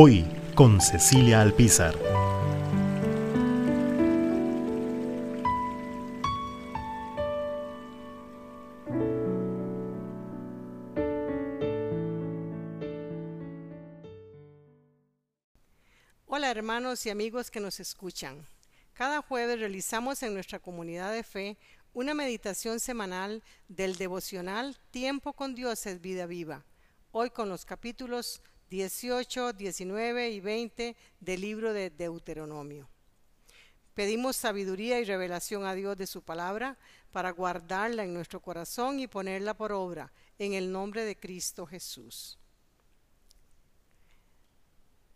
Hoy con Cecilia Alpizar. Hola hermanos y amigos que nos escuchan. Cada jueves realizamos en nuestra comunidad de fe una meditación semanal del devocional Tiempo con Dios es vida viva. Hoy con los capítulos 18, 19 y 20 del libro de Deuteronomio. Pedimos sabiduría y revelación a Dios de su palabra para guardarla en nuestro corazón y ponerla por obra en el nombre de Cristo Jesús.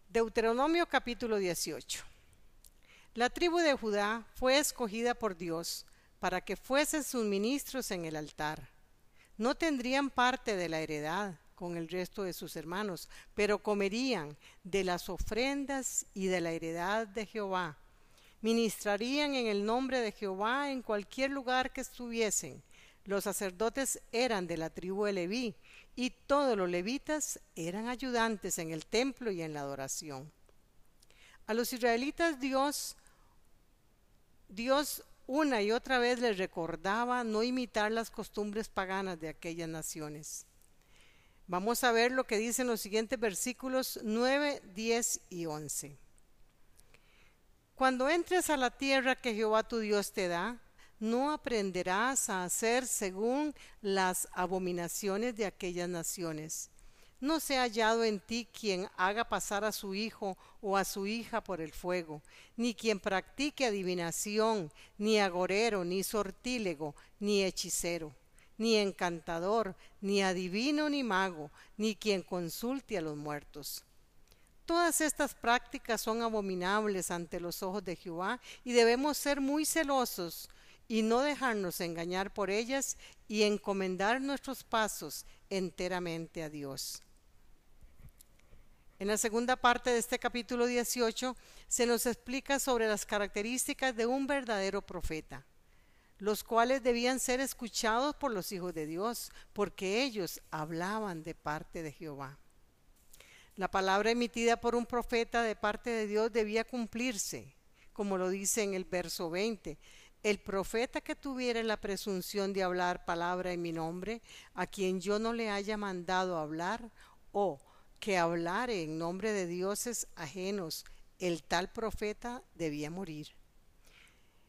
Deuteronomio capítulo 18. La tribu de Judá fue escogida por Dios para que fuesen sus ministros en el altar. No tendrían parte de la heredad, con el resto de sus hermanos, pero comerían de las ofrendas y de la heredad de Jehová. Ministrarían en el nombre de Jehová en cualquier lugar que estuviesen. Los sacerdotes eran de la tribu de Leví, y todos los levitas eran ayudantes en el templo y en la adoración. A los israelitas Dios Dios una y otra vez les recordaba no imitar las costumbres paganas de aquellas naciones. Vamos a ver lo que dicen los siguientes versículos 9, 10 y 11. Cuando entres a la tierra que Jehová tu Dios te da, no aprenderás a hacer según las abominaciones de aquellas naciones. No se ha hallado en ti quien haga pasar a su hijo o a su hija por el fuego, ni quien practique adivinación, ni agorero, ni sortílego, ni hechicero ni encantador, ni adivino, ni mago, ni quien consulte a los muertos. Todas estas prácticas son abominables ante los ojos de Jehová y debemos ser muy celosos y no dejarnos engañar por ellas y encomendar nuestros pasos enteramente a Dios. En la segunda parte de este capítulo 18 se nos explica sobre las características de un verdadero profeta los cuales debían ser escuchados por los hijos de Dios, porque ellos hablaban de parte de Jehová. La palabra emitida por un profeta de parte de Dios debía cumplirse, como lo dice en el verso 20. El profeta que tuviera la presunción de hablar palabra en mi nombre, a quien yo no le haya mandado hablar, o que hablare en nombre de dioses ajenos, el tal profeta debía morir.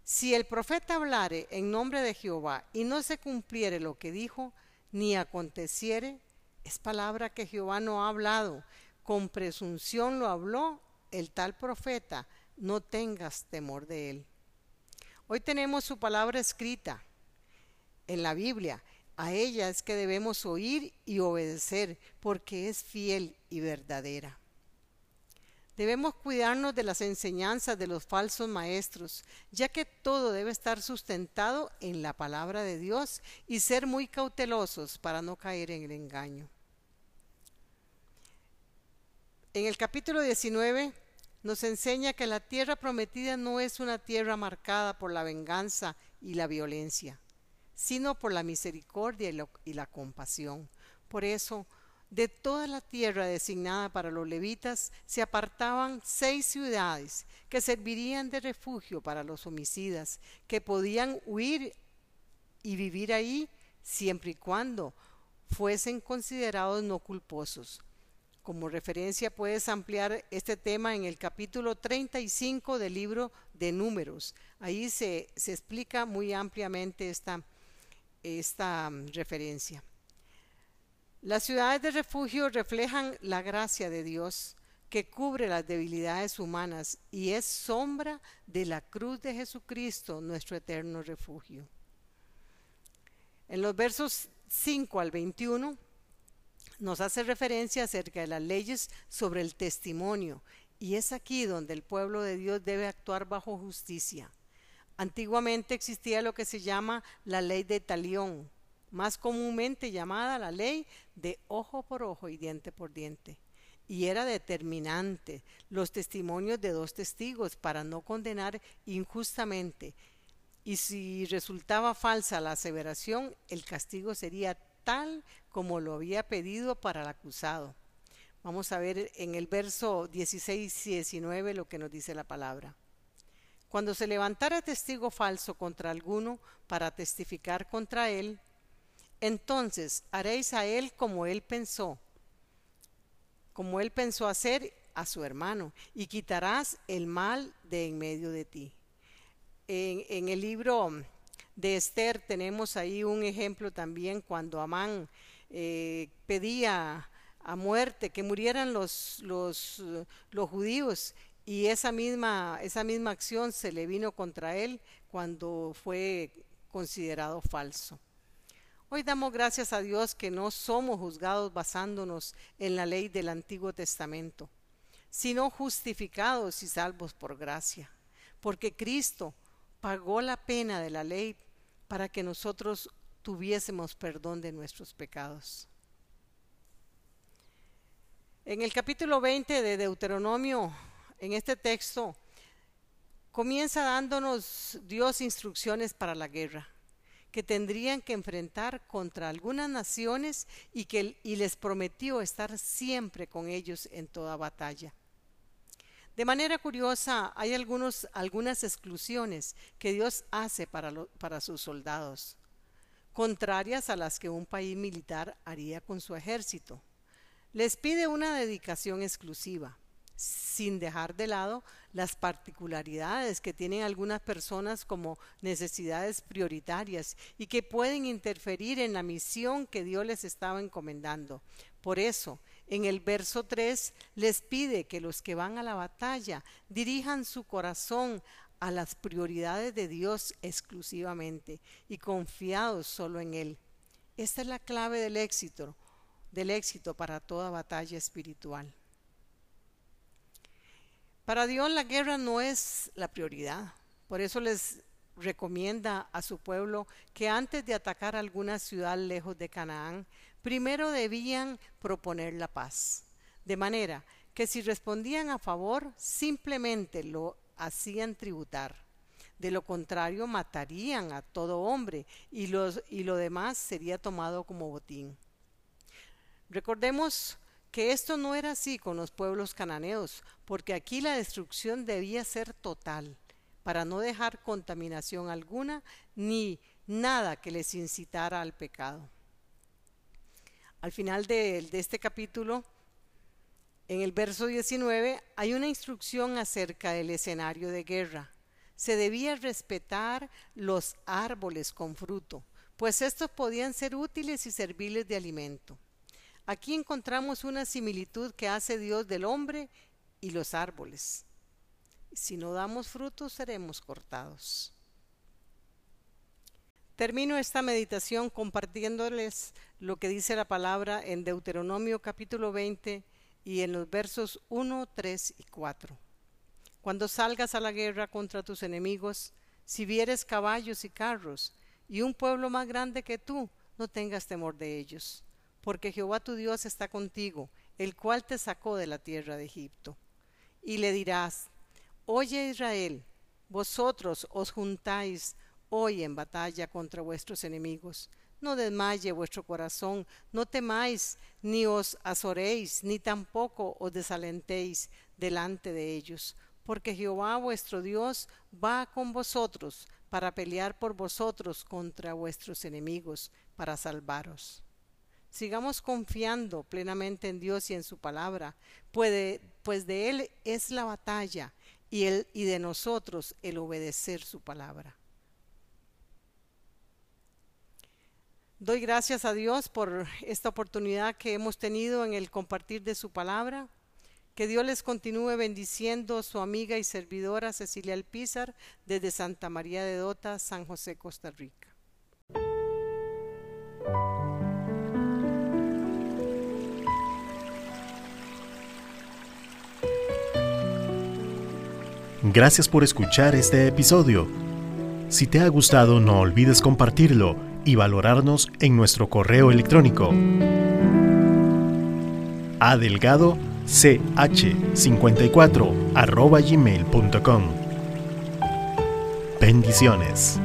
Si el profeta hablare en nombre de Jehová y no se cumpliere lo que dijo, ni aconteciere, es palabra que Jehová no ha hablado, con presunción lo habló el tal profeta, no tengas temor de él. Hoy tenemos su palabra escrita en la Biblia. A ella es que debemos oír y obedecer, porque es fiel y verdadera. Debemos cuidarnos de las enseñanzas de los falsos maestros, ya que todo debe estar sustentado en la palabra de Dios y ser muy cautelosos para no caer en el engaño. En el capítulo 19 nos enseña que la tierra prometida no es una tierra marcada por la venganza y la violencia, sino por la misericordia y, la compasión. Por eso, de toda la tierra designada para los levitas se apartaban seis ciudades que servirían de refugio para los homicidas, que podían huir y vivir ahí siempre y cuando fuesen considerados no culposos. Como referencia puedes ampliar este tema en el capítulo 35 del libro de números. Ahí se, se explica muy ampliamente esta, esta referencia. Las ciudades de refugio reflejan la gracia de Dios que cubre las debilidades humanas y es sombra de la cruz de Jesucristo, nuestro eterno refugio. En los versos 5 al 21 nos hace referencia acerca de las leyes sobre el testimonio, y es aquí donde el pueblo de Dios debe actuar bajo justicia. Antiguamente existía lo que se llama la ley de talión, más comúnmente llamada la ley de ojo por ojo y diente por diente. Y era determinante los testimonios de dos testigos para no condenar injustamente. Y si resultaba falsa la aseveración, el castigo sería tal como lo había pedido para el acusado. Vamos a ver en el verso 16 y 19 lo que nos dice la palabra. Cuando se levantara testigo falso contra alguno para testificar contra él, entonces haréis a él como él pensó, como él pensó hacer a su hermano, y quitarás el mal de en medio de ti. En, el libro de Esther tenemos ahí un ejemplo también cuando Amán eh, pedía a muerte que murieran los, los, los judíos y esa misma, esa misma acción se le vino contra él cuando fue considerado falso. Hoy damos gracias a Dios que no somos juzgados basándonos en la ley del Antiguo Testamento, sino justificados y salvos por gracia, porque Cristo pagó la pena de la ley para que nosotros tuviésemos perdón de nuestros pecados. En el capítulo 20 de Deuteronomio en este texto comienza dándonos Dios instrucciones para la guerra que tendrían que enfrentar contra algunas naciones y que y les prometió estar siempre con ellos en toda batalla. De manera curiosa, hay algunos, algunas exclusiones que Dios hace para, para sus soldados, contrarias a las que un país militar haría con su ejército. Les pide una dedicación exclusiva sin dejar de lado las particularidades que tienen algunas personas como necesidades prioritarias y que pueden interferir en la misión que Dios les estaba encomendando. Por eso, en el verso 3 les pide que los que van a la batalla dirijan su corazón a las prioridades de Dios exclusivamente y confiados solo en Él. Esta es la clave del éxito, del éxito para toda batalla espiritual. Para Dios la guerra no es la prioridad. Por eso les recomienda a su pueblo que antes de atacar alguna ciudad lejos de Canaán, primero debían proponer la paz. De manera que si respondían a favor, simplemente lo hacían tributar. De lo contrario, matarían a todo hombre y, los, y lo demás sería tomado como botín. Recordemos que esto no era así con los pueblos cananeos, porque aquí la destrucción debía ser total, para no dejar contaminación alguna ni nada que les incitara al pecado. Al final de, este capítulo, en el verso 19, hay una instrucción acerca del escenario de guerra. Se debía respetar los árboles con fruto, pues estos podían ser útiles y serviles de alimento. Aquí encontramos una similitud que hace Dios del hombre y los árboles. Si no damos frutos, seremos cortados. Termino esta meditación compartiéndoles lo que dice la palabra en Deuteronomio capítulo 20 y en los versos 1, 3 y 4. Cuando salgas a la guerra contra tus enemigos, si vieres caballos y carros y un pueblo más grande que tú, no tengas temor de ellos porque Jehová tu Dios está contigo, el cual te sacó de la tierra de Egipto. Y le dirás, Oye Israel, vosotros os juntáis hoy en batalla contra vuestros enemigos. No desmaye vuestro corazón, no temáis, ni os azoréis, ni tampoco os desalentéis delante de ellos, porque Jehová vuestro Dios va con vosotros para pelear por vosotros contra vuestros enemigos, para salvaros. Sigamos confiando plenamente en Dios y en su palabra, pues de Él es la batalla y, él, y de nosotros el obedecer su palabra. Doy gracias a Dios por esta oportunidad que hemos tenido en el compartir de su palabra. Que Dios les continúe bendiciendo su amiga y servidora Cecilia Alpizar desde Santa María de Dota, San José, Costa Rica. Gracias por escuchar este episodio. Si te ha gustado, no olvides compartirlo y valorarnos en nuestro correo electrónico adelgado ch54 arroba gmail.com. Bendiciones.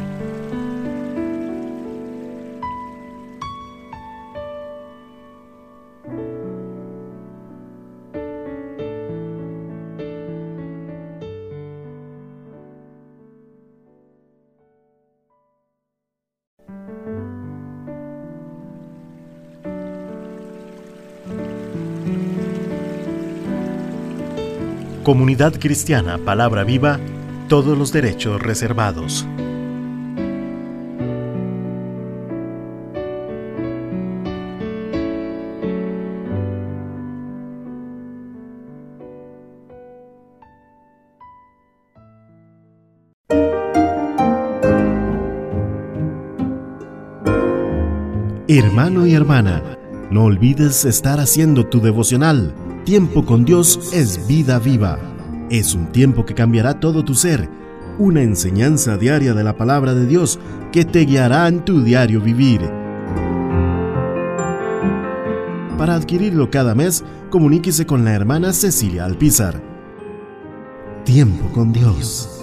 Comunidad Cristiana Palabra Viva, todos los derechos reservados. Hermano y hermana, no olvides estar haciendo tu devocional tiempo con Dios es vida viva. Es un tiempo que cambiará todo tu ser. Una enseñanza diaria de la palabra de Dios que te guiará en tu diario vivir. Para adquirirlo cada mes, comuníquese con la hermana Cecilia Alpizar. Tiempo con Dios.